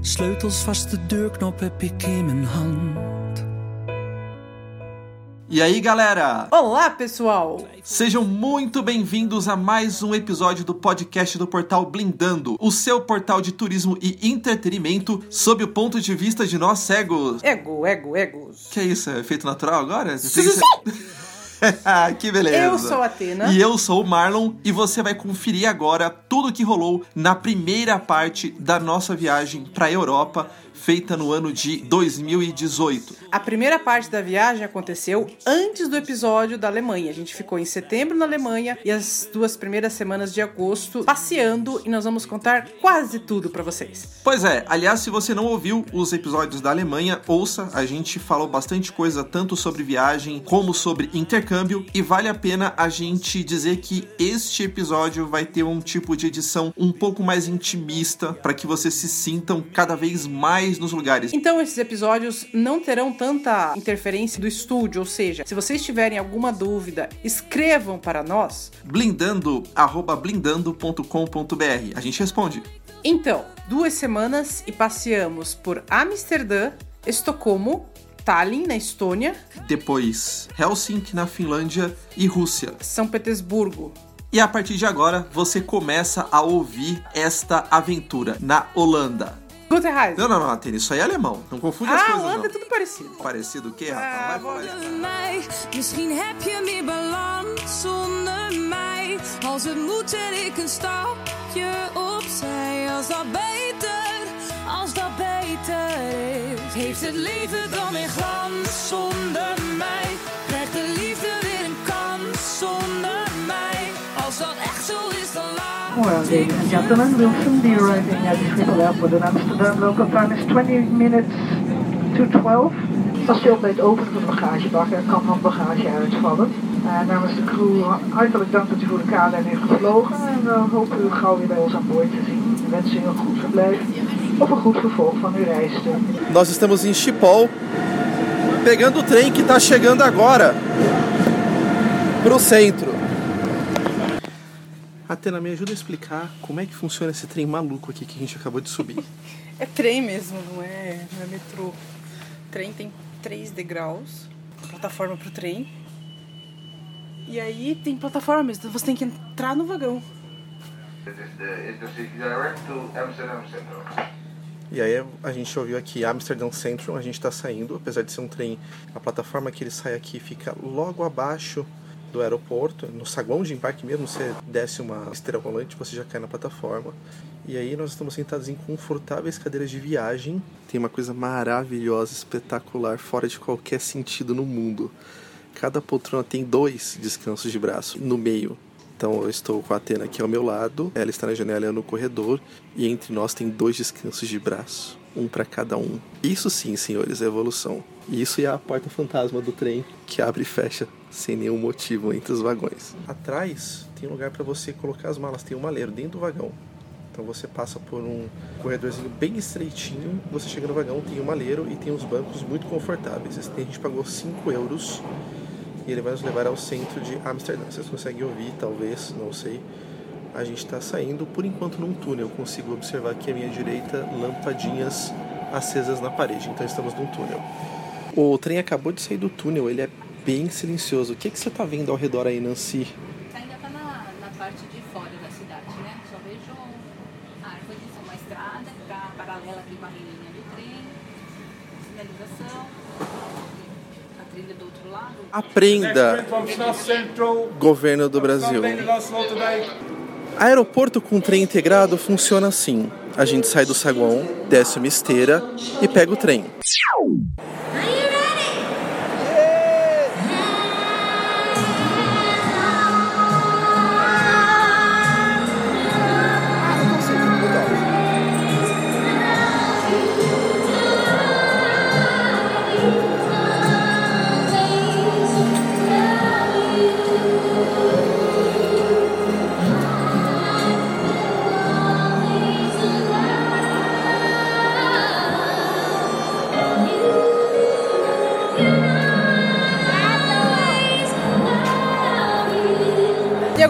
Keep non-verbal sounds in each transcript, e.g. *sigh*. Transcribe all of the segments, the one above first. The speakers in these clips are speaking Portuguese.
Sleutels deurknop heb ik in mijn hand. E aí, galera? Olá, pessoal! Sejam muito bem-vindos a mais um episódio do podcast do portal Blindando, o seu portal de turismo e entretenimento sob o ponto de vista de nós cegos. Ego, ego, egos. Que é isso? É efeito natural agora? Sim, *laughs* que beleza. Eu sou a Atena. E eu sou o Marlon. E você vai conferir agora tudo o que rolou na primeira parte da nossa viagem para a Europa feita no ano de 2018. A primeira parte da viagem aconteceu antes do episódio da Alemanha. A gente ficou em setembro na Alemanha e as duas primeiras semanas de agosto passeando e nós vamos contar quase tudo para vocês. Pois é, aliás, se você não ouviu os episódios da Alemanha, ouça, a gente falou bastante coisa tanto sobre viagem como sobre intercâmbio e vale a pena a gente dizer que este episódio vai ter um tipo de edição um pouco mais intimista para que vocês se sintam cada vez mais nos lugares. Então esses episódios não terão tanta interferência do estúdio, ou seja, se vocês tiverem alguma dúvida, escrevam para nós. blindando@blindando.com.br. A gente responde. Então, duas semanas e passeamos por Amsterdã, Estocolmo, Tallinn, na Estônia. Depois, Helsinki, na Finlândia e Rússia. São Petersburgo. E a partir de agora, você começa a ouvir esta aventura na Holanda. Guten Reise. Não, não, não, Atene, isso aí é alemão. Não confunde ah, as coisas, Holanda não. é tudo parecido. Parecido o quê, rapaz? Ah, Vai mij. Misschien heb je meer balans zonder mij. Als het moet, zet ik een stapje opzij. Als dat beter, als dat beter is. Heeft het leven dan weer glans zonder mij? Ladies and gentlemen, we'll soon be arriving at Schiphol Airport in Amsterdam. Local time is 20 minutes to 12. Als je op het openen van de bagagebak, er kan van bagage uitvallen. Uh, namens de crew hartelijk dank dat u voor de KLM heeft gevlogen. En we hopen u gauw weer bij ons aan boord te zien. We wensen u een goed verblijf of een goed vervolg van uw reis. Nós estamos em Schiphol, pegando o trem que está chegando agora pro centro. Atena, me ajuda a explicar como é que funciona esse trem maluco aqui que a gente acabou de subir. *laughs* É trem mesmo, não é, não é metrô. O trem tem três degraus, plataforma pro trem. E aí tem plataforma mesmo, então você tem que entrar no vagão. E aí a gente ouviu aqui Amsterdam Central, a gente está saindo, apesar de ser um trem, a plataforma que ele sai aqui fica logo abaixo do aeroporto, no saguão de embarque mesmo, você desce uma esteira rolante, você já cai na plataforma. E aí nós estamos sentados em confortáveis cadeiras de viagem. Tem uma coisa maravilhosa, espetacular, fora de qualquer sentido no mundo. Cada poltrona tem dois descansos de braço no meio. Então eu estou com a Atena aqui ao meu lado, ela está na janela no corredor e entre nós tem dois descansos de braço, um para cada um. Isso sim, senhores, é evolução. E isso é a porta fantasma do trem que abre e fecha sem nenhum motivo entre os vagões. Atrás tem lugar para você colocar as malas, tem um maleiro dentro do vagão. Então você passa por um corredorzinho bem estreitinho, você chega no vagão, tem um maleiro e tem uns bancos muito confortáveis. Esse trem a gente pagou 5 euros e ele vai nos levar ao centro de Amsterdã. Vocês conseguem ouvir, talvez, não sei. A gente está saindo, por enquanto, num túnel. Consigo observar aqui à minha direita lampadinhas acesas na parede. Então estamos num túnel. O trem acabou de sair do túnel, ele é bem silencioso. O que, que você está vendo ao redor aí, Nancy? Ainda está na, na parte de fora da cidade, né? Só vejo árvores, uma estrada que está paralela aqui com a linha do trem, sinalização, a trilha do outro lado. Aprenda, governo do Brasil. Aeroporto com trem integrado funciona assim. A gente sai do saguão, desce uma esteira e pega o trem.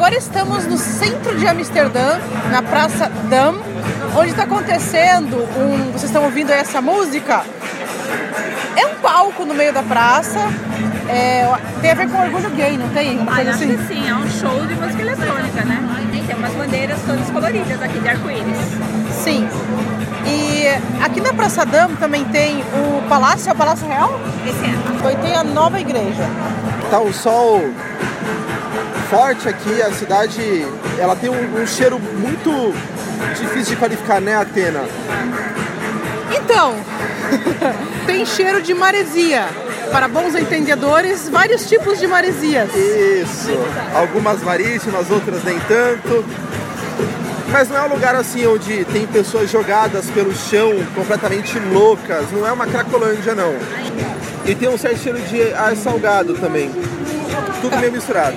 Agora estamos no centro de Amsterdã, na Praça Dam, onde está acontecendo um. Vocês estão ouvindo essa música? É um palco no meio da praça. é, tem a ver com orgulho gay, não tem? Uma Ah, acho assim? que sim, é um show de música eletrônica, né? E tem umas bandeiras todas coloridas aqui de arco-íris. Sim. E aqui na Praça Dam também tem o Palácio, é o Palácio Real? Esse é. E tem a nova igreja. Tá um sol forte aqui, a cidade ela tem um, um cheiro muito difícil de qualificar, né, Atena? Então, *laughs* tem cheiro de maresia. Para bons entendedores, vários tipos de maresias. Isso. Algumas marítimas, outras nem tanto. Mas não é um lugar assim onde tem pessoas jogadas pelo chão completamente loucas. Não é uma cracolândia, não. E tem um certo cheiro de ar salgado também. Tudo meio misturado.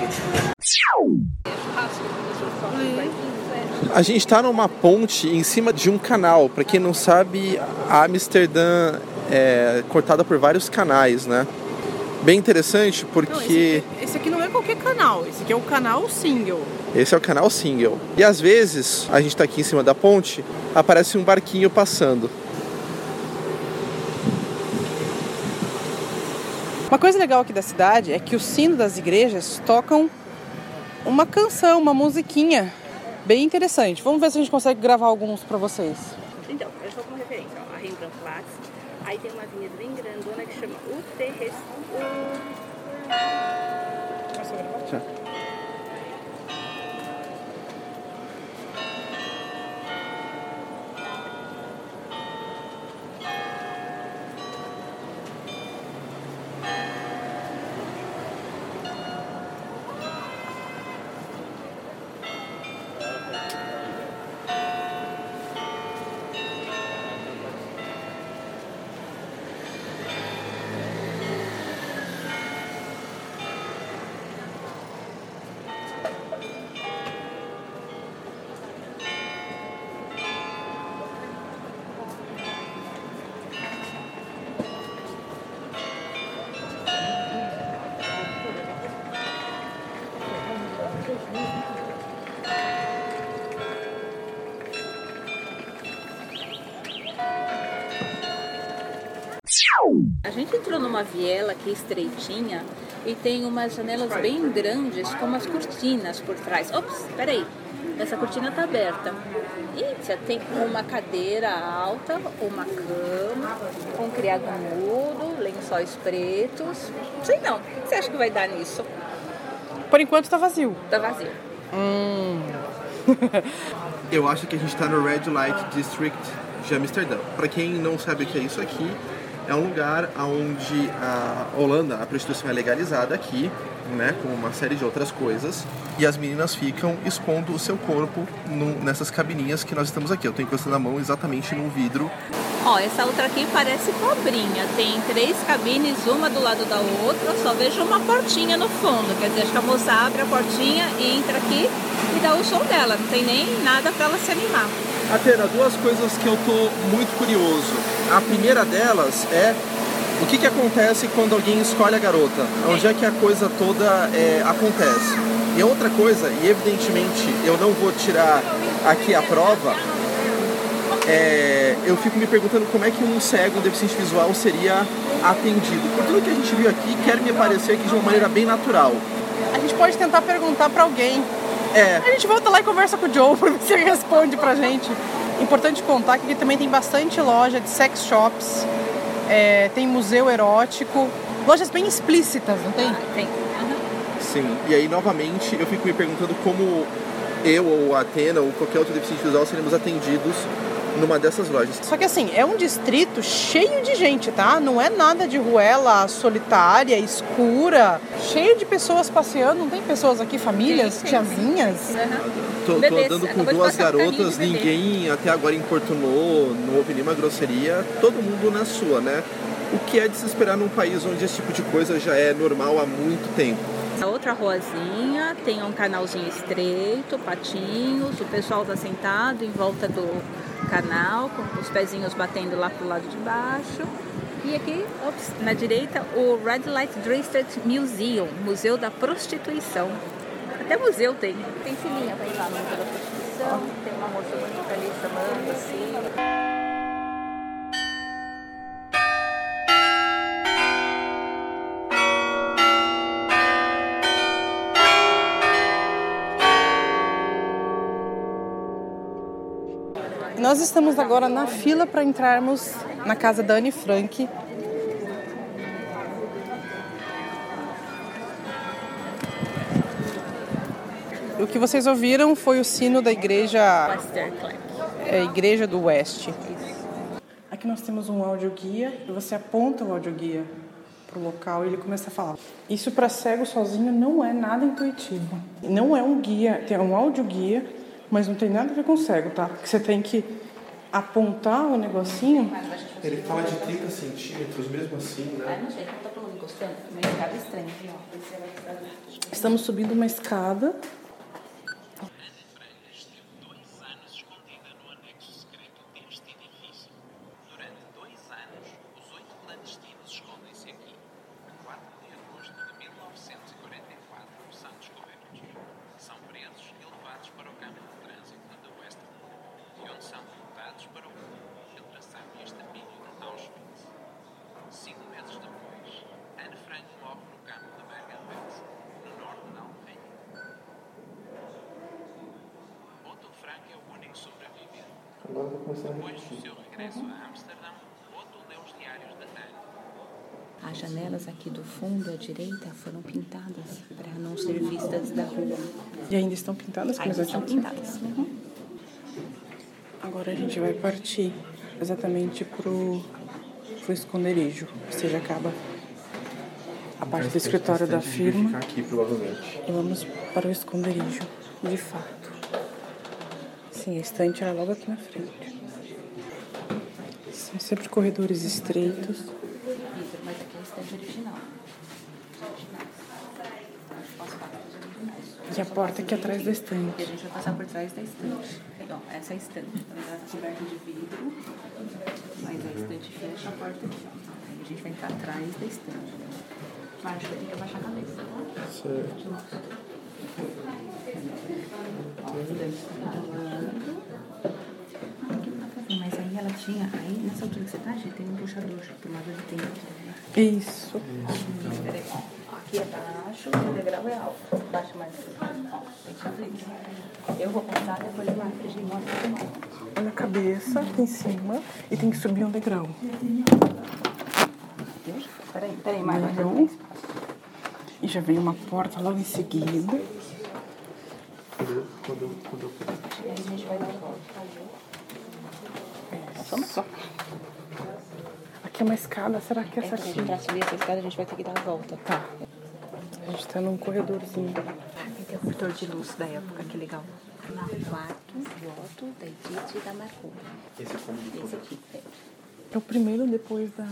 A gente está numa ponte em cima de um canal. Para quem não sabe, a Amsterdã é cortada por vários canais, né? Bem interessante porque esse aqui não é qualquer canal, esse aqui é o canal single. esse é o canal single. E às vezes, a gente está aqui em cima da ponte, aparece um barquinho passando. Uma coisa legal aqui da cidade é que o sino das igrejas tocam uma canção, uma musiquinha bem interessante. Vamos ver se a gente consegue gravar alguns para vocês. Então, eu só como referência, ó, a Rembrandtplatz. Aí tem uma avenida bem grandona que chama Uterres... gente entrou numa viela aqui estreitinha e tem umas janelas bem grandes com umas cortinas por trás. Ops, peraí. Essa cortina tá aberta. E já tem uma cadeira alta, uma cama, um criado mudo, lençóis pretos. Sei não. O que você acha que vai dar nisso? Por enquanto tá vazio. Tá vazio. *laughs* Eu acho que a gente está no Red Light District de Amsterdã. Para quem não sabe o que é isso aqui, é um lugar onde a Holanda, a prostituição é legalizada aqui, né, com uma série de outras coisas, e as meninas ficam expondo o seu corpo no- nessas cabininhas que nós estamos aqui. Eu estou encostando a mão exatamente num vidro. Ó, essa outra aqui parece cobrinha. Tem três cabines, uma do lado da outra. Só vejo uma portinha no fundo. Quer dizer, acho que a moça abre a portinha e entra aqui e dá o show dela. Não tem nem nada pra ela se animar. Atena, duas coisas que eu tô muito curioso. A primeira delas é o que, que acontece quando alguém escolhe a garota? Onde é que a coisa toda é, acontece? E outra coisa, e evidentemente eu não vou tirar aqui a prova, é, eu fico me perguntando como é que um cego, um deficiente visual seria atendido. Por tudo que a gente viu aqui, quer me parecer que de uma maneira bem natural. A gente pode tentar perguntar para alguém. É, A gente volta lá e conversa com o Joe para ver se ele responde pra gente. Importante contar que aqui também tem bastante loja de sex shops, é, tem museu erótico, lojas bem explícitas, não tem? Tem. Aham. Sim, e aí novamente eu fico me perguntando como eu ou a Atena ou qualquer outro deficiente visual seremos atendidos numa dessas lojas. Só que assim, é um distrito cheio de gente, tá? Não é nada de ruela solitária, escura, cheio de pessoas passeando. Não tem pessoas aqui, famílias, Tem, tem, tiazinhas? Aham. Tô, tô Bebês, andando com acabou duas garotas, ninguém até agora importunou, não houve nenhuma grosseria, todo mundo na sua, né? O que é de se esperar num país onde esse tipo de coisa já é normal há muito tempo. A outra ruazinha tem um canalzinho estreito, patinhos, o pessoal tá sentado em volta do canal, com os pezinhos batendo lá pro lado de baixo. E aqui, ops, na direita, o Red Light District Museum, Museu da Prostituição. Até museu tem. Tem filhinha pra ir lá no Museu da Prostituição. Tem uma moça bonita ali chamando assim. Nós estamos agora na fila para entrarmos na casa da Anne Frank. O que vocês ouviram foi o sino da igreja, é, igreja do Oeste. Aqui nós temos um audioguia e você aponta o audioguia para o local e ele começa a falar. Isso para cego sozinho não é nada intuitivo. Não é um guia, tem um audioguia, mas não tem nada a ver com cego, tá? Porque você tem que apontar o negocinho. Ele fala de 30 centímetros, mesmo assim, né? não sei, não tá todo mundo encostando. Uma escada estranha. Estamos subindo uma escada. dois anos escondida no anexo secreto deste edifício. Durante dois anos, os oito clandestinos escondem-se aqui. A 4 de agosto de 1944 são descobertos. São presos e levados para o câmara de trânsito de Westerbork, de onde são deportados para o campo de infiltração e extermínio de Auschwitz. Cinco meses depois, Anne Frank morre no campo de Bergen-Belsen, no norte da Alemanha. Otto Frank é o único sobrevivente. Agora eu vou começar a Depois do repetir. seu regresso a Amsterdão, Otto leu os diários de Anne. As janelas aqui do fundo à direita foram pintadas para não ser vistas da rua. E ainda estão pintadas, mas Ainda estão pintadas. Agora a gente vai partir exatamente pro, pro esconderijo. Ou seja, acaba a parte do escritório da firma Ficar aqui, provavelmente. e vamos para o esconderijo, de fato. Sim, a estante era logo aqui na frente. São sempre corredores estreitos. Vitor, mas aqui é a estante original. As facas originais. E a porta aqui atrás da E a estante. gente vai passar por trás da estante. Ó, essa é a estante. Ela é coberta de vidro, mas a estante fecha a porta aqui. ó. Aí a gente vai entrar atrás da estante. Baixa, tem que abaixar a cabeça. tá? Certo. Mas aí ela tinha, aí nessa altura que você tá, gente, tem um puxador pro lado de dentro. Né? Isso. Peraí, ó. Aqui é baixo e o degrau é alto. Baixa mais. Isso. Eu vou passar, depois eu marco, a gente mostra como é. Olha a cabeça aqui em cima e tem que subir um degrau. Peraí, peraí, Marco. Degrau. E já vem uma porta logo em seguida. Quando eu, quando eu, E aí a gente vai dar a volta. Vamos só. Aqui é uma escada, será que essa É, aqui? pra subir essa escada a gente vai ter que dar a volta. Tá. A gente tá num corredorzinho. Aqui tem o corredor de luz da época, que legal. Na quarto, Otto, da Edith e da Marco. Esse é como Esse aqui. É. É o primeiro depois da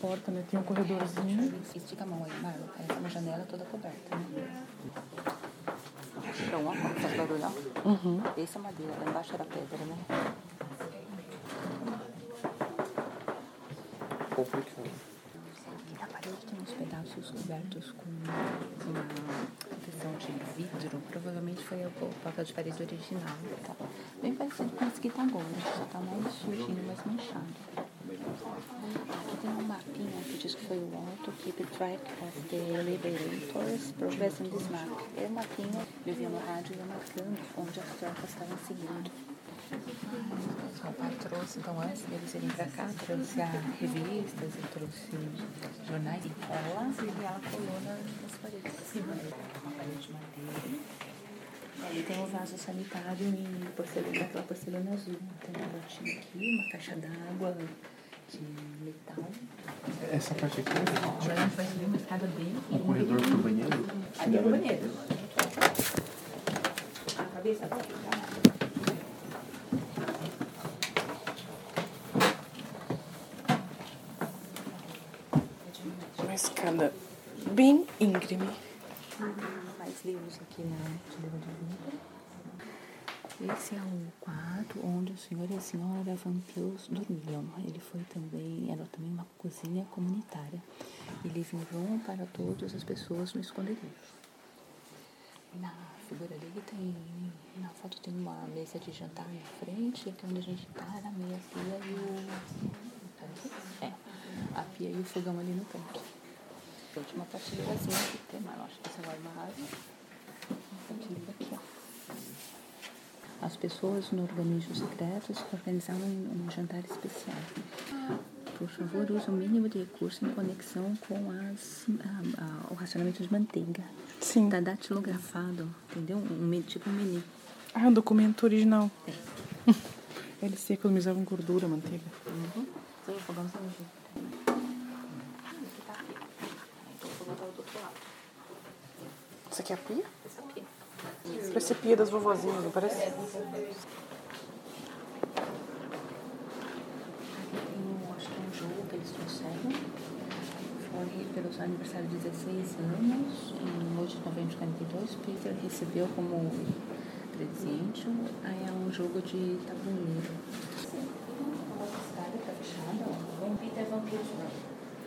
porta, né? Tem um corredorzinho. Estica a mão aí, Marlon. Essa é uma janela toda coberta, né? Então, ó, faz barulho, ó. Uhum. Essa é madeira, lá embaixo era pedra, né? complicado. Na parede tem uns pedaços cobertos com de vidro. Provavelmente foi o papel de parede original. Tá? Bem parecido com esse que tá agora, só tá mais sujinho, mais manchado. Aqui tem um mapinha que diz que foi o Otto Keep Track of the Liberators Progress in this map. É um mapinha, eu via no rádio ia marcando onde as tropas estavam seguindo. Meu pai trouxe, então antes deles irem pra cá, trouxe a revistas e trouxe jornais e cola e ela colou nas, paredes. Uma parede de madeira. E ali tem um vaso sanitário em porcelana, aquela porcelana azul. Tem uma botinha aqui, uma caixa d'água de metal. Essa parte aqui Agora a gente vai subir uma escada bem é um corredor pro banheiro. Ali é o banheiro. A cabeça tá aqui, bem íngreme. Mais livros aqui na livro de vidro. Esse é o quarto onde o senhor e a senhora Van dormiam. Ele foi também, era também uma cozinha comunitária. E living room para todas as pessoas no esconderijo. Na figura ali tem, na foto tem uma mesa de jantar na frente, aqui onde a gente tá, era a meia pia e o. É, a pia e o fogão ali no canto. A última prateleirazinha que tem, mas eu acho que é armário. Uma prateleira aqui, ó. As pessoas no organismo secreto se organizaram um jantar especial. Por favor, use o mínimo de recurso em conexão com as, a- a- o racionamento de manteiga. Sim. Tá datilografado, entendeu? Um, tipo um menu. Ah, é um documento original. *laughs* Eles se economizavam gordura, manteiga. Uhum. Então, o fogãozinho junto. Aqui tá a pia. Então, eu vou botar do outro lado. Isso aqui é a pia? Essa é a pia. Parece a pia das vovozinhas, não parece? Um, é jogo que eles trouxeram. Foi pelos aniversários de 16 anos, em 8 de novembro de 42. Peter recebeu como presente. Aí é um jogo de tabuleiro. A escada tá fechada, ó. Vem Peter Van Pilsner.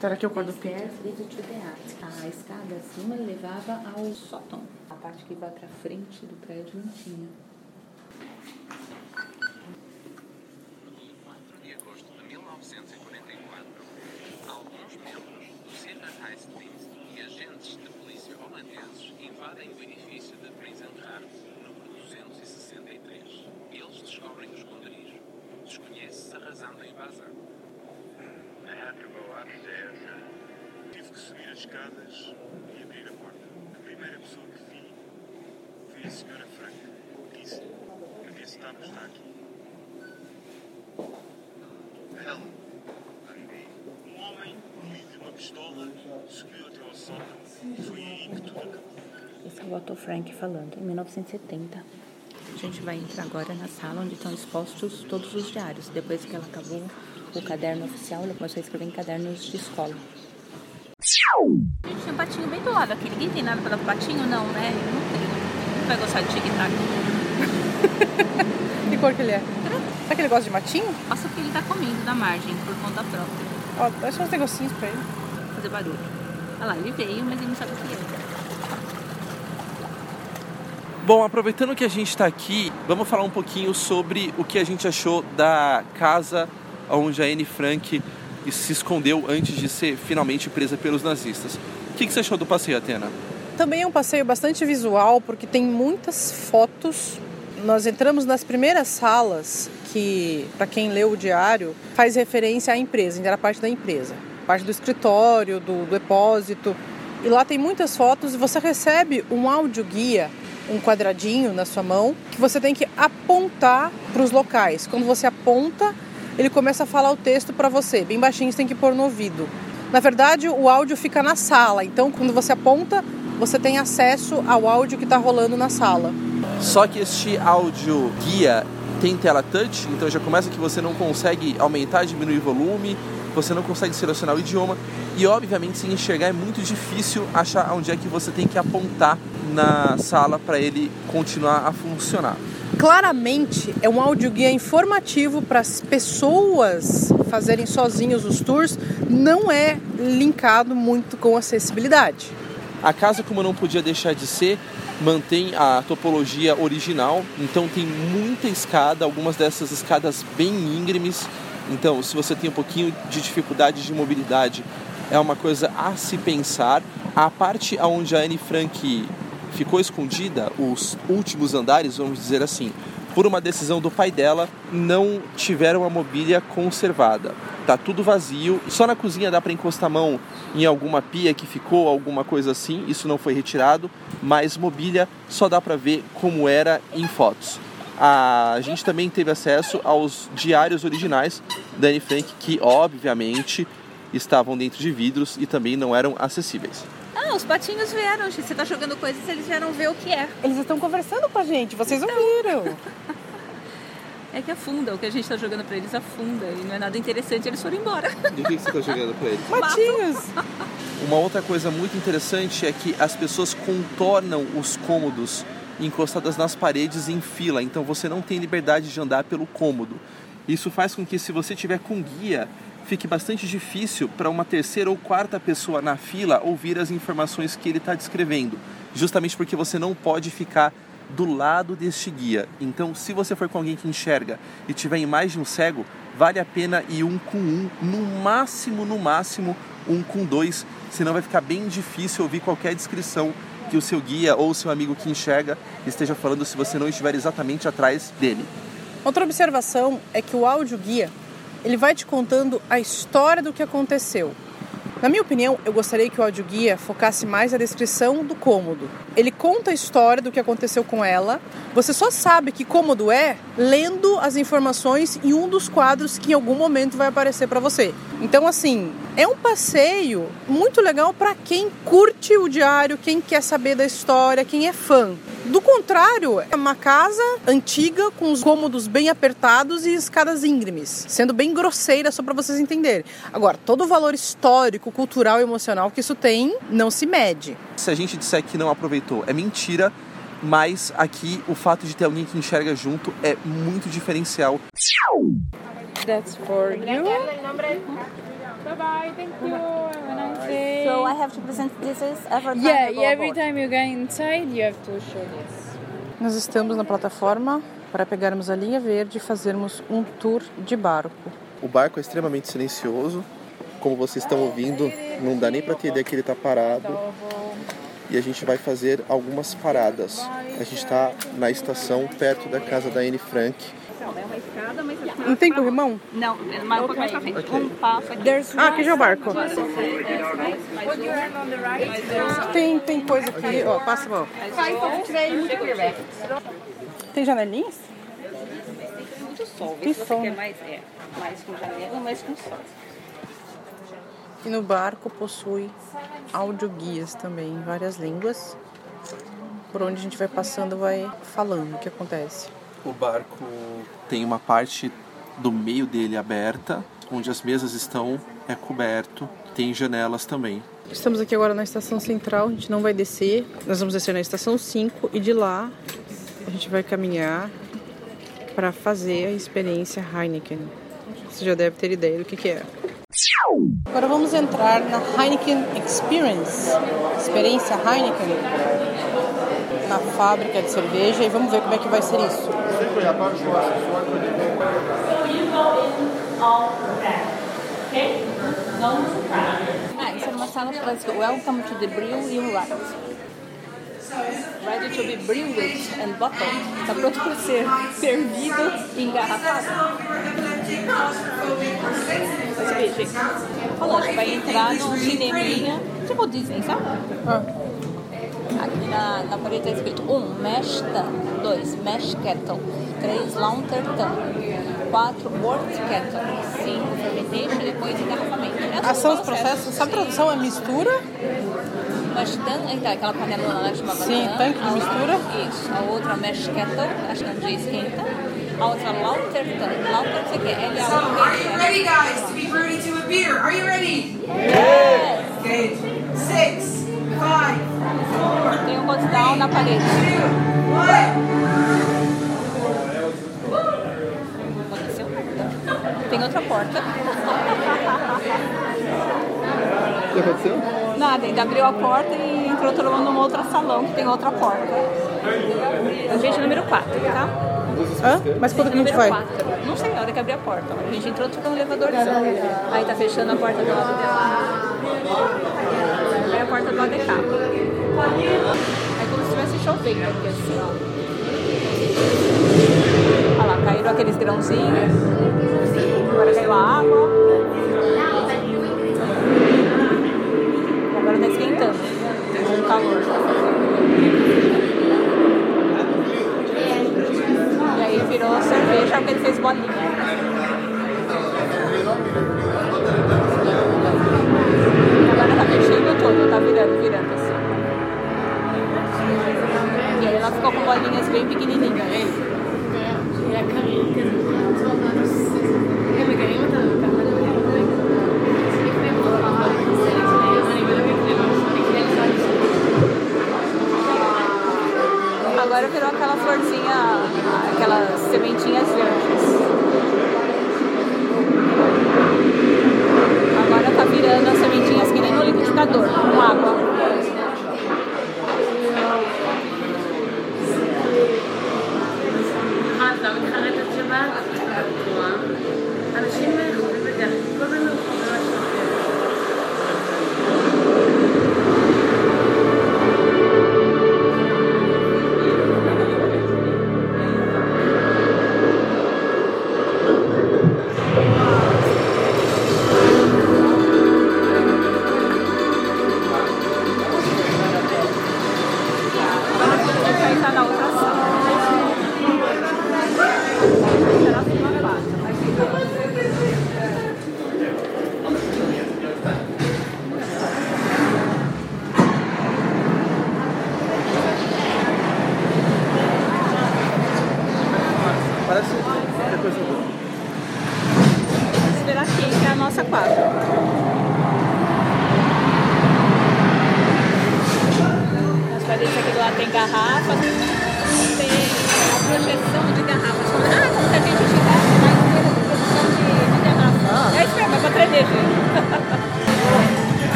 Será que eu acordo Peter? Stairs lead to the attic. A escada acima levava ao sótão. A parte que vai pra frente do prédio não tinha. 4 de agosto de 1944, alguns membros do Sierra Heislins e agentes de polícia holandeses invadem o edifício da Prison Hard, número 263. Eles descobrem o esconderijo. Desconhece-se a razão da invasão. I had to go upstairs. Escadas e abrir a porta. A primeira pessoa que vi foi a senhora Frank. Disse, a estava está aqui. Helen. Um homem, munido de uma pistola, subiu até ao sótão e foi aí que tudo acabou. Esse é o Otto Frank falando, em 1970. A gente vai entrar agora na sala onde estão expostos todos os diários. Depois que ela acabou o caderno oficial, ela começou a escrever em cadernos de escola. Gente, tem um patinho bem do lado aqui. Ninguém tem nada pra dar pro patinho? Não, né? Eu não tenho. Não vai gostar de tic-tac. *laughs* Que cor que ele é? Será que ele gosta de matinho? Passa porque ele tá comendo da margem, por conta própria. Ó, deixa uns negocinhos pra ele. Fazer barulho. Olha lá, ele veio, mas ele não sabe o que é. Bom, aproveitando que a gente está aqui, vamos falar um pouquinho sobre o que a gente achou da casa onde a Anne Frank se escondeu antes de ser finalmente presa pelos nazistas. O que, que você achou do passeio, Atena? Também é um passeio bastante visual, porque tem muitas fotos. Nós entramos nas primeiras salas que, para quem leu o diário, faz referência à empresa, ainda era parte da empresa, parte do escritório, do, do depósito. E lá tem muitas fotos e você recebe um áudio guia, um quadradinho na sua mão, que você tem que apontar para os locais. Quando você aponta, ele começa a falar o texto para você, bem baixinho, você tem que pôr no ouvido. Na verdade, o áudio fica na sala, então quando você aponta, você tem acesso ao áudio que está rolando na sala. Só que este áudio guia tem tela touch, então já começa que você não consegue aumentar, diminuir o volume, você não consegue selecionar o idioma e obviamente sem enxergar é muito difícil achar onde é que você tem que apontar na sala para ele continuar a funcionar. Claramente é um áudio guia informativo para as pessoas fazerem sozinhos os tours, não é linkado muito com acessibilidade. A casa, como não podia deixar de ser, mantém a topologia original, então tem muita escada, algumas dessas escadas bem íngremes. Então, se você tem um pouquinho de dificuldade de mobilidade, é uma coisa a se pensar. A parte onde a Anne Frank ficou escondida, os últimos andares, vamos dizer assim, por uma decisão do pai dela, não tiveram a mobília conservada. Tá tudo vazio. Só na cozinha dá para encostar a mão em alguma pia que ficou, alguma coisa assim. Isso não foi retirado, mas mobília só dá para ver como era em fotos. A gente também teve acesso aos diários originais da Anne Frank, que obviamente estavam dentro de vidros e também não eram acessíveis. Ah, os patinhos vieram, gente. Você tá jogando coisas, eles vieram ver o que é. Eles estão conversando com a gente, vocês ouviram? *laughs* É que afunda, o que a gente tá jogando pra eles afunda. E não é nada interessante, eles foram embora. E o que você está jogando para eles? Matinhos! Uma outra coisa muito interessante é que as pessoas contornam os cômodos encostadas nas paredes em fila, então você não tem liberdade de andar pelo cômodo. Isso faz com que se você tiver com guia, fique bastante difícil para uma terceira ou quarta pessoa na fila ouvir as informações que ele está descrevendo, justamente porque você não pode ficar do lado deste guia. Então, se você for com alguém que enxerga e tiver em mais de um cego, vale a pena ir um com um, no máximo, no máximo, um com dois, senão vai ficar bem difícil ouvir qualquer descrição que o seu guia ou o seu amigo que enxerga esteja falando se você não estiver exatamente atrás dele. Outra observação é que o áudio guia ele vai te contando a história do que aconteceu. Na minha opinião, eu gostaria que o audioguia focasse mais na descrição do cômodo. Ele conta a história do que aconteceu com ela. Você só sabe que cômodo é lendo as informações em um dos quadros que em algum momento vai aparecer para você. Então, assim, é um passeio muito legal para quem curte o diário, quem quer saber da história, quem é fã. Do contrário, é uma casa antiga com os cômodos bem apertados e escadas íngremes, sendo bem grosseira só para vocês entenderem. Agora, todo o valor histórico, cultural e emocional que isso tem não se mede. Se a gente disser que não aproveitou, é mentira, mas aqui o fato de ter alguém que enxerga junto é muito diferencial. That's for you. Bye bye, thank you. Have a nice day. So I have to present this every time Yeah, I go every aboard. time you go inside, you have to show this. Nós estamos na plataforma para pegarmos a linha verde e fazermos um tour de barco. O barco é extremamente silencioso, como vocês estão ouvindo, não dá nem para ter ideia que ele está parado. E a gente vai fazer algumas paradas. A gente está na estação perto da casa da Anne Frank. É escada, mas você Não tem corrimão? Não, é mais um pouco mais pra frente. Um passo aqui. Ah, aqui já é o barco. Tem, tem coisa aqui, ó, passa mão. Tem janelinhas? muito sol. Tem sol, quer né? mais, é, mais com janela, mais com sol. E no barco possui audioguias também, em várias línguas. Por onde a gente vai passando, vai falando o que acontece. O barco tem uma parte do meio dele aberta, onde as mesas estão é coberto, tem janelas também. Estamos aqui agora na estação central, a gente não vai descer. Nós vamos descer na estação 5 e de lá a gente vai caminhar para fazer a experiência Heineken. Você já deve ter ideia do que, que é. Agora vamos entrar na Heineken Experience, experiência Heineken, na fábrica de cerveja e vamos ver como é que vai ser isso. Ah, isso é uma sala que faz Welcome to the Brew You Right. Ready to be brewed and bottled. Está pronto para ser servido e engarrafado. Esse beijo. Falou, que vai entrar num cineminha, tipo Disney, sabe? Aqui na, na parede está escrito 1. Um, mesh tun. 2. Mesh kettle. 3. Launter tun. 4. Wort kettle. 5. Fermentation e depois engarrafamento. Essas Ação são dos processos, sabe tradução? É mistura? Mesh tun, então, aquela panela lá que chamava Sim, tanque de mistura. Isso. A outra mesh kettle, acho que é onde esquenta. A outra Launter tun. Lauter, você quer? L So, A are you ready, guys, to be brewed into a beer? Are you ready? Yes! Okay. Six, five, four, Tem um countdown na parede. two, one. Aconteceu nada. Tem outra porta. *laughs* O que aconteceu? Nada, ainda abriu a porta e entrou todo mundo num outro salão que tem outra porta. A gente é número 4, tá? Hã? Mas quando que a gente vai? 4. Não sei, na hora que abrir a porta. A gente entrou tudo no elevadorzão. Aí tá fechando a porta do lado de lá. Aí a porta do lado de cá. É como se estivesse chovendo aqui assim, ó. Caíram aqueles grãozinhos. Agora caiu a água.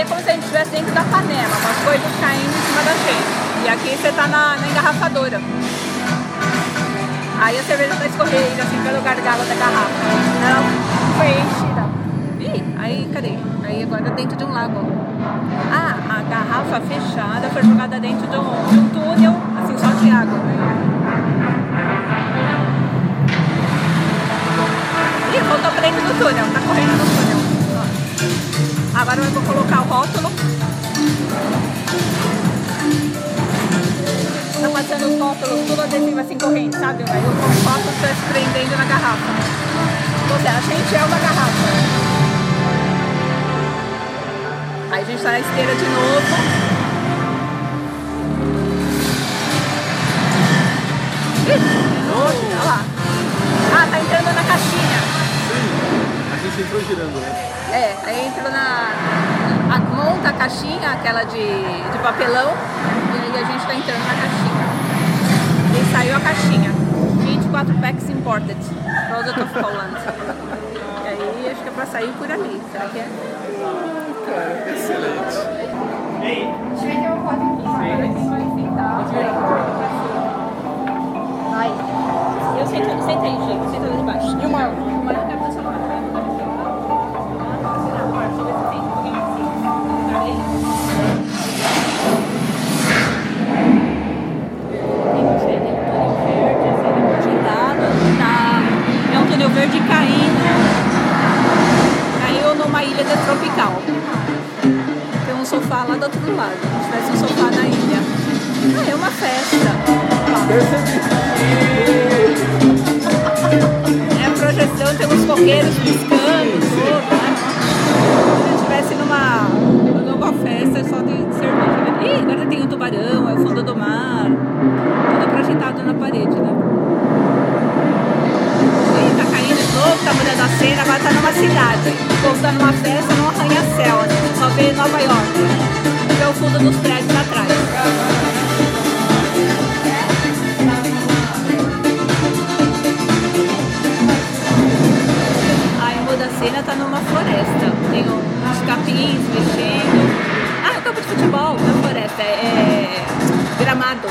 Ali é como se a gente estivesse dentro da panela, umas coisas caindo em cima da gente. E aqui você tá na, na engarrafadora. Aí a cerveja tá escorrendo assim pelo gargalo da garrafa. Ela foi enchida. Ih, aí cadê? Aí agora dentro de um lago. Ah, a garrafa fechada foi jogada dentro de um, de um túnel, assim, só de água. Ih, voltou pra dentro do túnel, tá correndo no túnel. Agora eu vou colocar o rótulo. Tá passando os rótulos, tudo adesivo assim corrente, sabe? O rótulo tá se prendendo na garrafa. Ou seja, a gente é uma garrafa. Aí a gente tá na esteira de novo. Ih, olha lá. Ah, tá entrando na. Gente entrou girando, né? É, aí entra na. a- monta a caixinha, aquela de, de papelão, e aí a gente tá entrando na caixinha. E saiu a caixinha. 24 packs imported. Product of Holland. E aí acho que é pra sair por ali. Será que é? Cara, excelente. Vai. Eu sento, senta aí, gente. Senta lá de baixo. E o Marlon? O Marlon quer fazer uma É caindo. Caiu numa ilha de tropical. Tem um sofá lá do outro lado. Se tivesse um sofá na ilha. Ah, é uma festa. É a projeção, tem uns coqueiros piscando, tudo, né? Se a gente estivesse numa, numa festa só de cerveja. né? Ih, agora tem um tubarão, é o fundo do mar. Tudo projetado na parede, né? Ih, tá caindo de novo, tá mudando a cena, agora tá numa cidade. O povo tá numa festa, num arranha-céu, né? Só vê Nova York. Vê o fundo dos prédios atrás. Aí muda a cena, tá numa floresta. Tem uns capins mexendo. É gramado.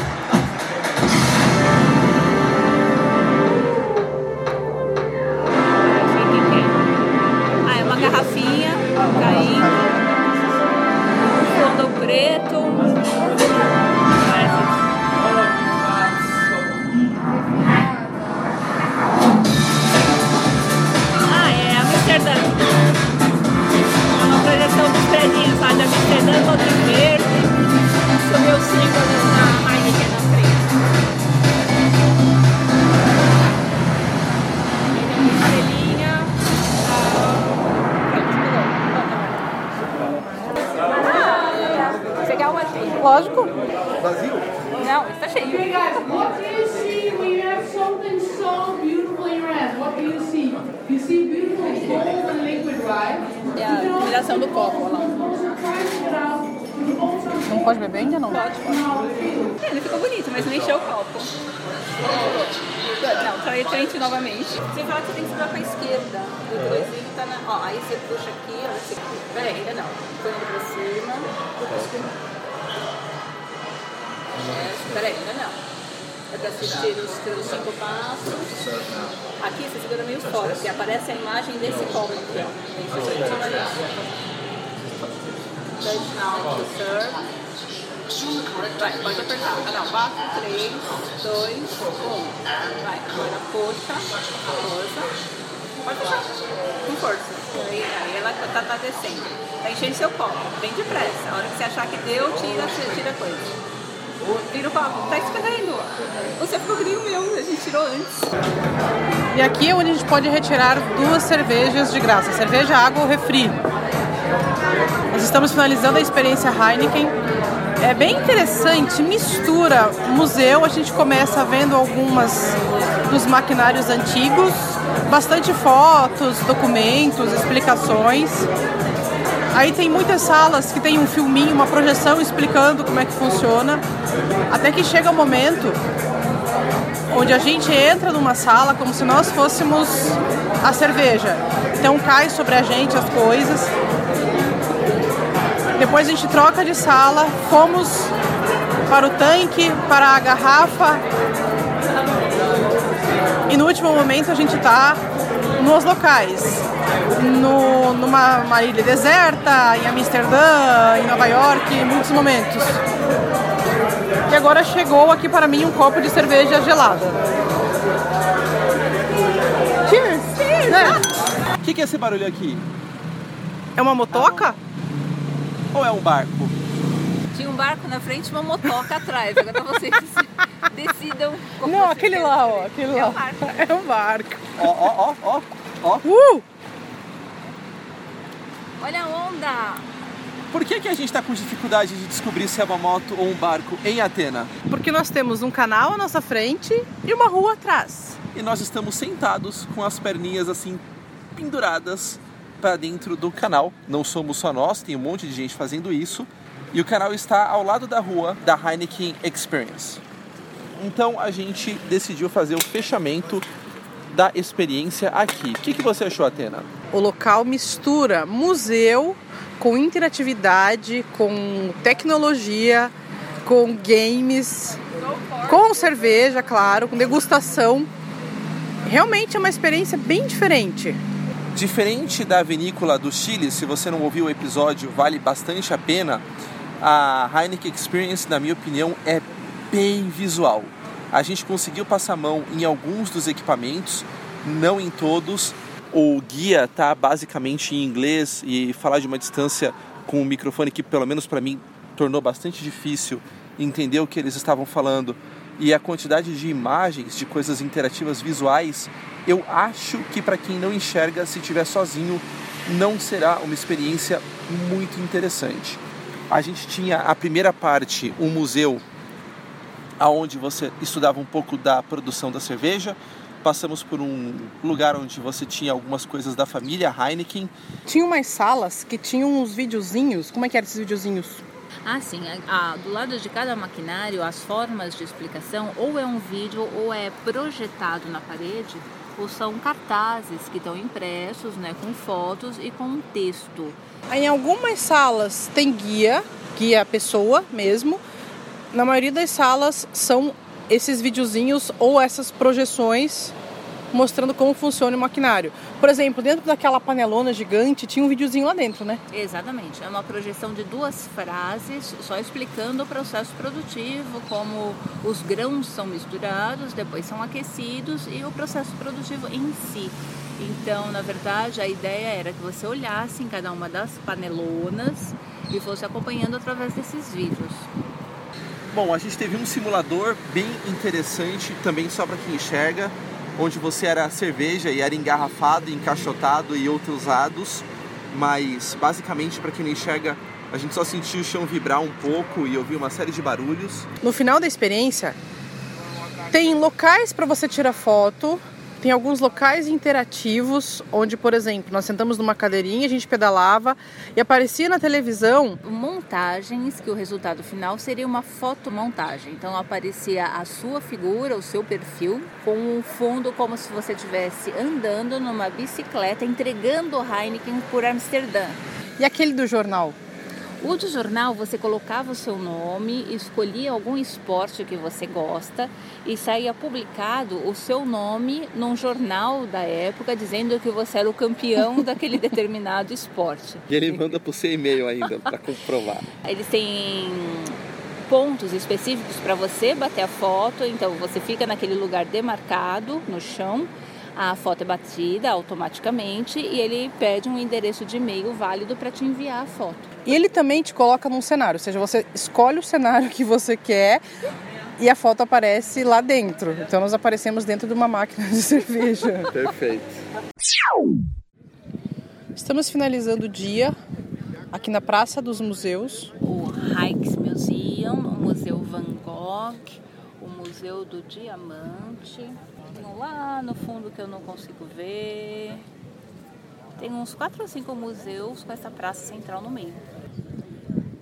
Porque aparece a imagem desse copo aqui, ó. Aqui serve. Vai, pode apertar. Ah, não. 4, 3, 2, 1. Vai, agora puxa, força. Pode puxar. Com força. Aí, aí ela tá, tá descendo. Tá enchendo seu copo. Bem depressa. A hora que você achar que deu, tira, tira a coisa. Vira o copo. Tá escorrendo. Você ficou que nem o meu. A gente tirou antes. E aqui é onde a gente pode retirar duas cervejas de graça: cerveja, água ou refri. Nós estamos finalizando a experiência Heineken. É bem interessante, mistura museu, a gente começa vendo algumas dos maquinários antigos, bastante fotos, documentos, explicações. Aí tem muitas salas que tem um filminho, uma projeção explicando como é que funciona. Até que chega o um momento onde a gente entra numa sala como se nós fôssemos a cerveja. Então cai sobre a gente as coisas. Depois a gente troca de sala, fomos para o tanque, para a garrafa. E no último momento a gente está nos locais. No, numa uma ilha deserta, em Amsterdã, em Nova York, em muitos momentos. E agora chegou aqui para mim um copo de cerveja gelada. Cheers! Cheers! O que, que é esse barulho aqui? É uma motoca? Ou é um barco? Tinha um barco na frente e uma motoca atrás. Agora vocês *laughs* decidam como Não, você aquele quer lá, ó. Aquele É lá. um barco. *laughs* É um barco. Ó, ó, ó, ó, ó. Uh! Olha a onda! Por que, que a gente está com dificuldade de descobrir se é uma moto ou um barco em Atena? Porque nós temos um canal à nossa frente e uma rua atrás. E nós estamos sentados com as perninhas assim penduradas para dentro do canal. Não somos só nós, tem um monte de gente fazendo isso. E o canal está ao lado da rua da Heineken Experience. Então a gente decidiu fazer o fechamento da experiência aqui. O que, que você achou, Atena? O local mistura museu com interatividade, com tecnologia, com games, com cerveja, claro, com degustação. Realmente é uma experiência bem diferente. Diferente da vinícola do Chile, se você não ouviu o episódio, vale bastante a pena. A Heineken Experience, na minha opinião, é bem visual. A gente conseguiu passar a mão em alguns dos equipamentos, não em todos. O guia tá basicamente em inglês e falar de uma distância com o microfone que, pelo menos para mim, tornou bastante difícil entender o que eles estavam falando. E a quantidade de imagens, de coisas interativas visuais, eu acho que para quem não enxerga, se estiver sozinho, não será uma experiência muito interessante. A gente tinha a primeira parte, um museu, aonde você estudava um pouco da produção da cerveja. Passamos por um lugar onde você tinha algumas coisas da família Heineken. Tinha umas salas que tinham uns videozinhos. Como é que eram esses videozinhos? Ah, sim. A- a- do lado de cada maquinário, as formas de explicação ou é um vídeo ou é projetado na parede ou são cartazes que estão impressos, né, com fotos e com um texto. Em algumas salas tem guia, guia pessoa mesmo. Na maioria das salas são esses videozinhos ou essas projeções mostrando como funciona o maquinário. Por exemplo, dentro daquela panelona gigante tinha um videozinho lá dentro, né? Exatamente. É uma projeção de duas frases, só explicando o processo produtivo, como os grãos são misturados, depois são aquecidos e o processo produtivo em si. Então, na verdade, a ideia era que você olhasse em cada uma das panelonas e fosse acompanhando através desses vídeos. Bom, a gente teve um simulador bem interessante, também só para quem enxerga, onde você era cerveja e era engarrafado, encaixotado e outros usados, mas basicamente para quem não enxerga, a gente só sentiu o chão vibrar um pouco e ouvir uma série de barulhos. No final da experiência, tem locais para você tirar foto, Tem alguns locais interativos onde, por exemplo, nós sentamos numa cadeirinha, a gente pedalava e aparecia na televisão montagens que o resultado final seria uma fotomontagem. Então aparecia a sua figura, o seu perfil, com um fundo como se você estivesse andando numa bicicleta entregando o Heineken por Amsterdã. E aquele do jornal? O do jornal você colocava o seu nome, escolhia algum esporte que você gosta e saía publicado o seu nome num jornal da época dizendo que você era o campeão *laughs* daquele determinado esporte. E ele manda pro seu e-mail ainda para comprovar. *laughs* Eles têm pontos específicos para você bater a foto, então você fica naquele lugar demarcado no chão a foto é batida automaticamente e ele pede um endereço de e-mail válido para te enviar a foto. E ele também te coloca num cenário, ou seja, você escolhe o cenário que você quer e a foto aparece lá dentro. Então nós aparecemos dentro de uma máquina de *laughs* cerveja. Perfeito. Estamos finalizando o dia aqui na Praça dos Museus. O Rijksmuseum, o Museu Van Gogh, o Museu do Diamante. Lá no fundo que eu não consigo ver. Tem uns quatro ou cinco museus com essa praça central no meio.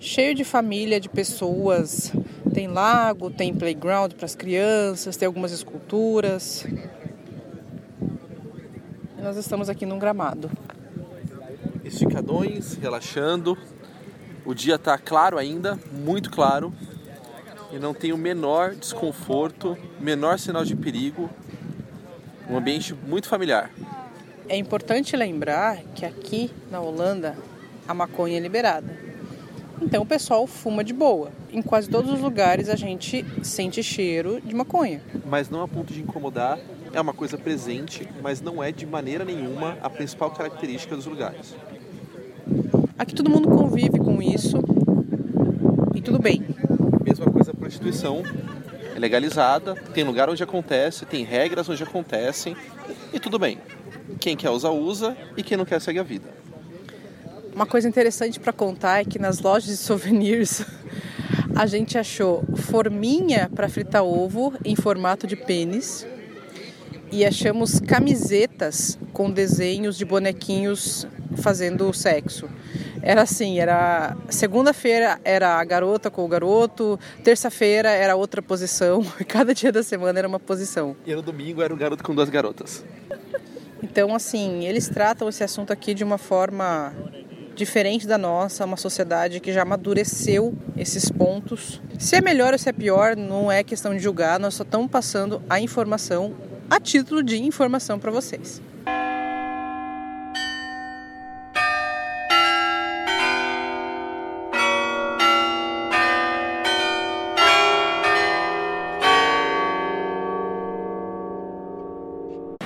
Cheio de família, de pessoas. Tem lago, tem playground para as crianças, tem algumas esculturas. E nós estamos aqui num gramado. Esticadões, relaxando. O dia está claro ainda, muito claro. E não tem o menor desconforto, menor sinal de perigo. Um ambiente muito familiar. É importante lembrar que aqui na Holanda a maconha é liberada. Então o pessoal fuma de boa. Em quase todos os lugares a gente sente cheiro de maconha. Mas não a ponto de incomodar, é uma coisa presente, mas não é de maneira nenhuma a principal característica dos lugares. Aqui todo mundo convive com isso e tudo bem. Mesma coisa a prostituição, é legalizada, tem lugar onde acontece, tem regras onde acontecem e tudo bem. Quem quer usar, usa e quem não quer, segue a vida. Uma coisa interessante para contar é que nas lojas de souvenirs *laughs* a gente achou forminha para fritar ovo em formato de pênis e achamos camisetas com desenhos de bonequinhos fazendo sexo. Era assim, era segunda-feira era a garota com o garoto, terça-feira era outra posição, *laughs* cada dia da semana era uma posição. E no domingo era o garoto com duas garotas. Então, assim, eles tratam esse assunto aqui de uma forma diferente da nossa, uma sociedade que já amadureceu esses pontos. Se é melhor ou se é pior, não é questão de julgar, nós só estamos passando a informação a título de informação para vocês.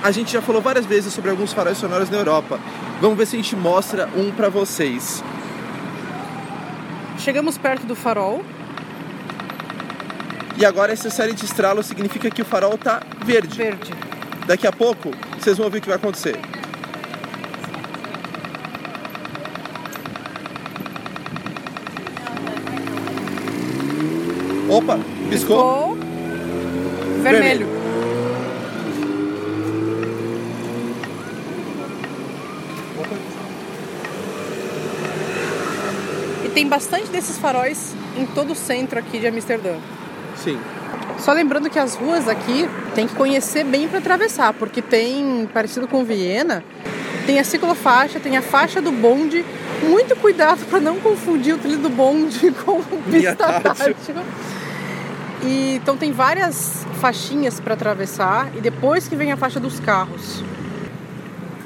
A gente já falou várias vezes sobre alguns faróis sonoros na Europa. Vamos ver se a gente mostra um para vocês. Chegamos perto do farol. E agora essa série de estralos significa que o farol tá verde. Verde. Daqui a pouco vocês vão ver o que vai acontecer. Opa, piscou. piscou. Vermelho. E tem bastante desses faróis em todo o centro aqui de Amsterdã. Sim. Só lembrando que as ruas aqui tem que conhecer bem para atravessar, porque tem, parecido com Viena, tem a ciclofaixa, tem a faixa do bonde. Muito cuidado para não confundir o trilho do bonde *laughs* com o pista tátil. E, então tem várias faixinhas para atravessar e depois que vem a faixa dos carros.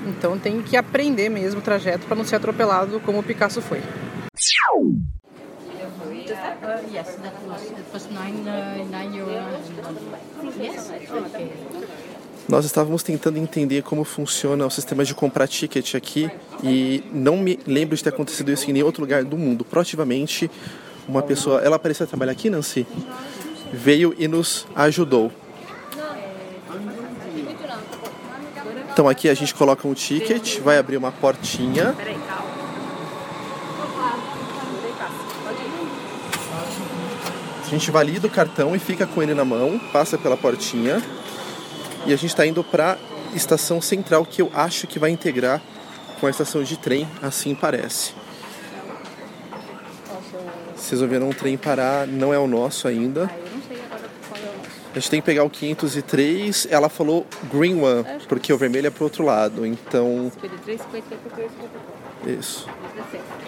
Então tem que aprender mesmo o trajeto para não ser atropelado como o Picasso foi. Yes, that was it was nine uh, nine euro. Yes, okay. Nós estávamos tentando entender como funciona o sistema de comprar ticket aqui e não me lembro de ter acontecido isso em nenhum outro lugar do mundo. Proativamente, uma pessoa, ela parecia trabalhar aqui, Nancy, veio e nos ajudou. Então aqui a gente coloca um ticket, vai abrir uma portinha. A gente valida o cartão e fica com ele na mão, passa pela portinha e a gente está indo para estação central que eu acho que vai integrar com a estação de trem, assim parece. Vocês ouviram um trem parar, não é o nosso ainda. A gente tem que pegar o 503. Ela falou Green One, porque o vermelho é pro outro lado. Então, 53, 54, 54. isso.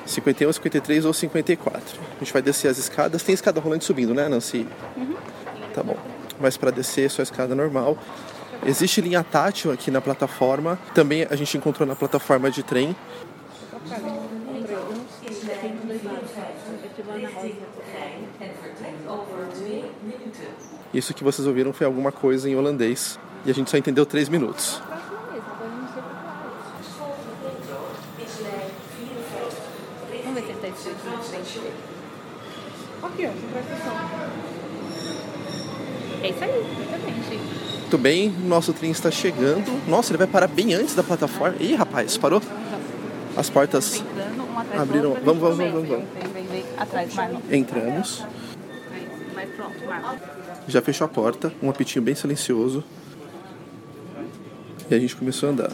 51, 53 ou 54. A gente vai descer as escadas. Tem escada rolante subindo, né, Nancy? Tá bom. Mas para descer é só escada normal. Existe linha tátil aqui na plataforma. Também a gente encontrou na plataforma de trem. Isso que vocês ouviram foi alguma coisa em holandês. E a gente só entendeu três minutos. Vamos ver se ele tá escrito na frente. Aqui, ó, presta atenção. É isso aí, exatamente. Muito bem, nosso trem está chegando. Nossa, ele vai parar bem antes da plataforma. Ih, rapaz, parou? As portas abriram. Vamos, vamos, vamos, vamos. Vem, vem, vem. Atrás, Marlon. Entramos. Já fechou a porta, um apitinho bem silencioso. E a gente começou a andar.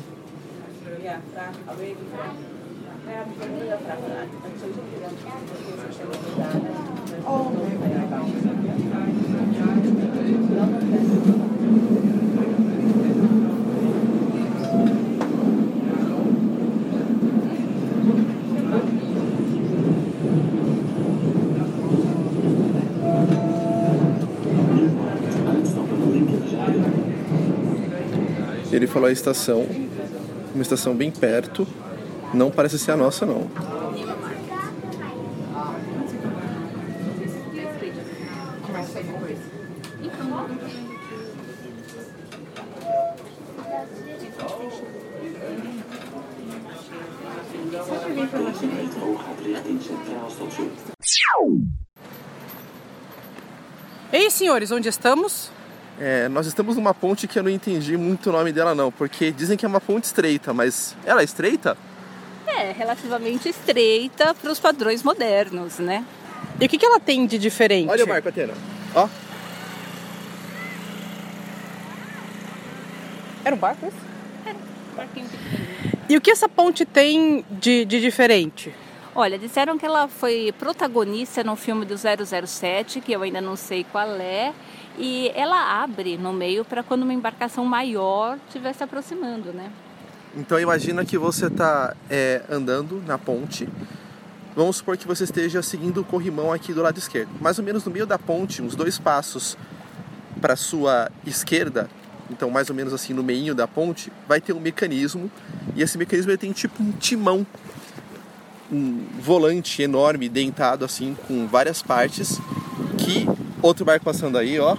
Ele falou a estação, uma estação bem perto. Não parece ser a nossa, não. Ei, senhores, onde estamos? É, nós estamos numa ponte que eu não entendi muito o nome dela, não. Porque dizem que é uma ponte estreita, mas ela é estreita? É, relativamente estreita para os padrões modernos, né? E o que, que ela tem de diferente? Olha o barco, Atena. Ó, Era um barco esse? Barquinho pequenininho. E o que essa ponte tem de, de diferente? Olha, disseram que ela foi protagonista no filme do 007, que eu ainda não sei qual é, e ela abre no meio para quando uma embarcação maior estiver se aproximando, né? Então imagina que você está andando na ponte. Vamos supor que você esteja seguindo o corrimão aqui do lado esquerdo. Mais ou menos no meio da ponte, uns dois passos para sua esquerda, então mais ou menos assim no meio da ponte, vai ter um mecanismo. E esse mecanismo ele tem tipo um timão, um volante enorme dentado assim com várias partes. Que outro barco passando aí, ó.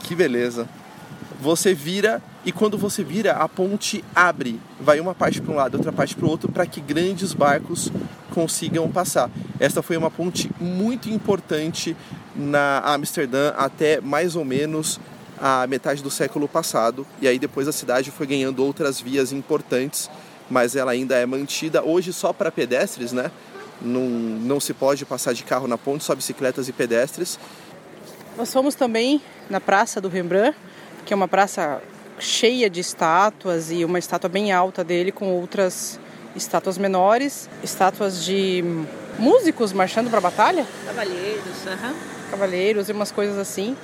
Que beleza. Você vira e quando você vira, a ponte abre. Vai uma parte para um lado, outra parte para o outro, para que grandes barcos consigam passar. Esta foi uma ponte muito importante na Amsterdã até mais ou menos a metade do século passado. E aí depois a cidade foi ganhando outras vias importantes, mas ela ainda é mantida hoje só para pedestres, né? Não, não se pode passar de carro na ponte, só bicicletas e pedestres. Nós fomos também na Praça do Rembrandt, que é uma praça cheia de estátuas e uma estátua bem alta dele com outras estátuas menores, estátuas de músicos marchando para a batalha, Cavalheiros, aham. cavaleiros e umas coisas assim.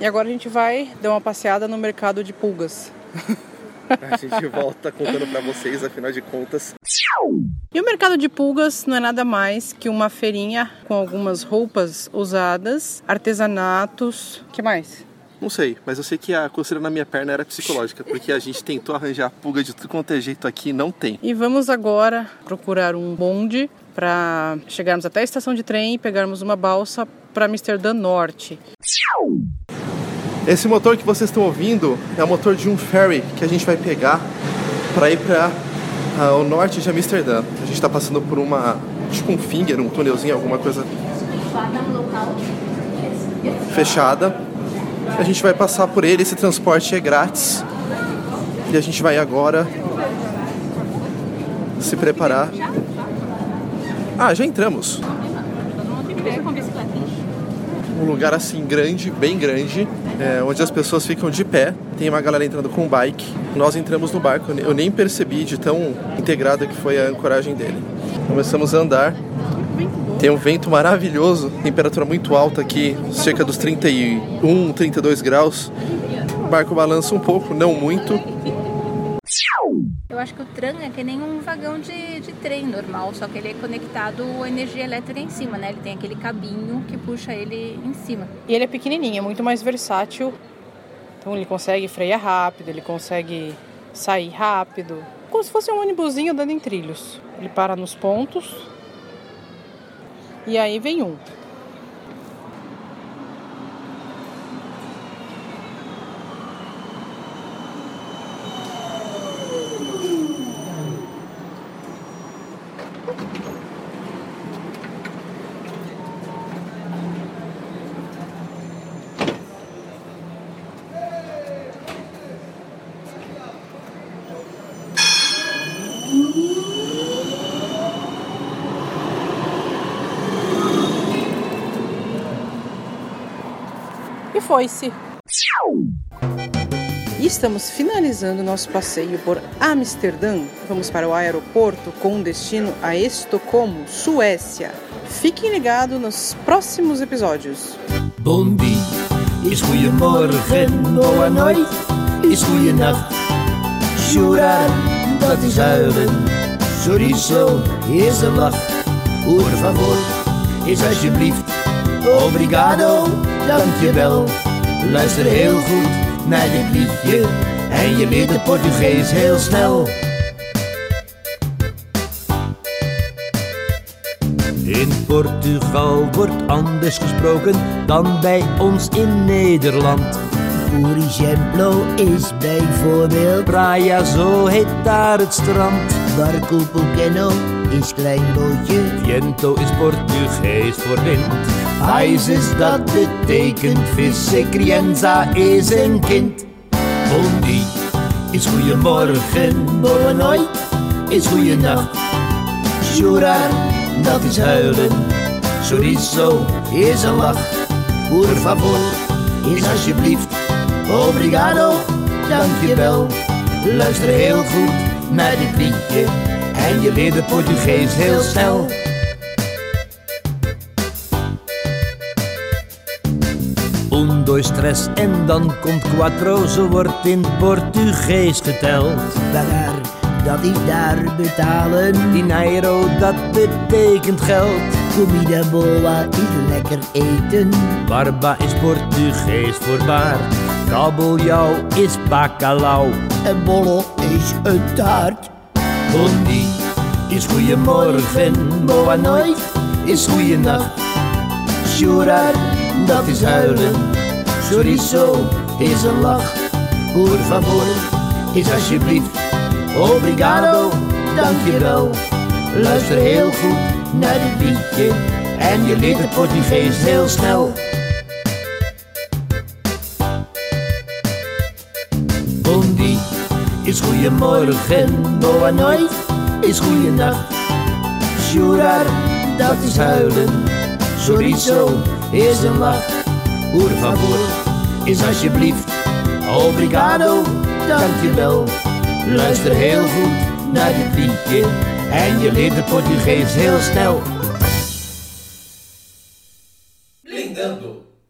E agora a gente vai dar uma passeada no mercado de pulgas. *laughs* A gente volta contando para vocês, afinal de contas. E o mercado de pulgas não é nada mais que uma feirinha com algumas roupas usadas, artesanatos, que mais? Não sei, mas eu sei que a coceira na minha perna era psicológica, porque a gente tentou arranjar pulga de tudo quanto é jeito aqui e não tem. E vamos agora procurar um bonde para chegarmos até a estação de trem e pegarmos uma balsa para Amsterdã Norte. Esse motor que vocês estão ouvindo é o motor de um ferry que a gente vai pegar para ir para o norte de Amsterdã. A gente está passando por uma, tipo um finger, um túnelzinho, alguma coisa fechada. A gente vai passar por ele, esse transporte é grátis. E a gente vai agora se preparar. Ah, já entramos. Um lugar assim grande, bem grande, é, onde as pessoas ficam de pé. Tem uma galera entrando com bike. Nós entramos no barco, eu nem percebi de tão integrada que foi a ancoragem dele. Começamos a andar. Tem um vento maravilhoso, temperatura muito alta aqui, cerca dos 31, 32 graus. O barco balança um pouco, não muito. Eu acho que o tram é que nem um vagão de, de trem normal, só que ele é conectado à energia elétrica em cima, né? Ele tem aquele cabinho que puxa ele em cima. E ele é pequenininho, é muito mais versátil. Então ele consegue frear rápido, ele consegue sair rápido. Como se fosse um ônibusinho andando em trilhos. Ele para nos pontos. E aí vem um. E foi-se. E estamos finalizando nosso passeio por Amsterdã. Vamos para o aeroporto com destino a Estocolmo, Suécia. Fiquem ligados nos próximos episódios. Bom dia is goeiemorgen, boa noite is goeienacht. Chorar, dat is huilen. Sorriso. Por favor, is alsjeblieft. Obrigado, dankjewel. Luister heel goed naar dit liedje en je leert het Portugees heel snel. In Portugal wordt anders gesproken dan bij ons in Nederland. Por ejemplo is bijvoorbeeld Praia, zo heet daar het strand. Barco Pequeno is klein bootje. Viento is Portugees voor wind. Paises dat betekent vissen. Crianza is een kind. Bon dia is goeiemorgen. Boa noite is goeienacht. Chorar, dat is huilen. Sorriso is een lach. Por favor, is alsjeblieft. Obrigado, dankjewel. Luister heel goed naar dit liedje en je leert het Portugees heel snel. Un, dos, tres en dan komt quattro, zo wordt in Portugees geteld. Pagar, dat is daar betalen. Dinero, dat betekent geld. Comida boa is lekker eten. Barba is Portugees voor baard. Kabeljauw is bacalhau. En bollo is een taart. Bondi is goeiemorgen. Boa noite is goeienacht. Chorar, dat is huilen. Chorizo is een lach. Por favor, is alsjeblieft. Obrigado, dankjewel. Luister heel goed naar dit liedje en je leert het Portugees heel snel. Bondi is goeiemorgen, boa noite is goeienacht. Chorar, dat is huilen. Chorizo is een lach. Por favor, is alsjeblieft. Obrigado, dankjewel. Luister heel goed naar dit liedje en je leert het Portugees heel snel.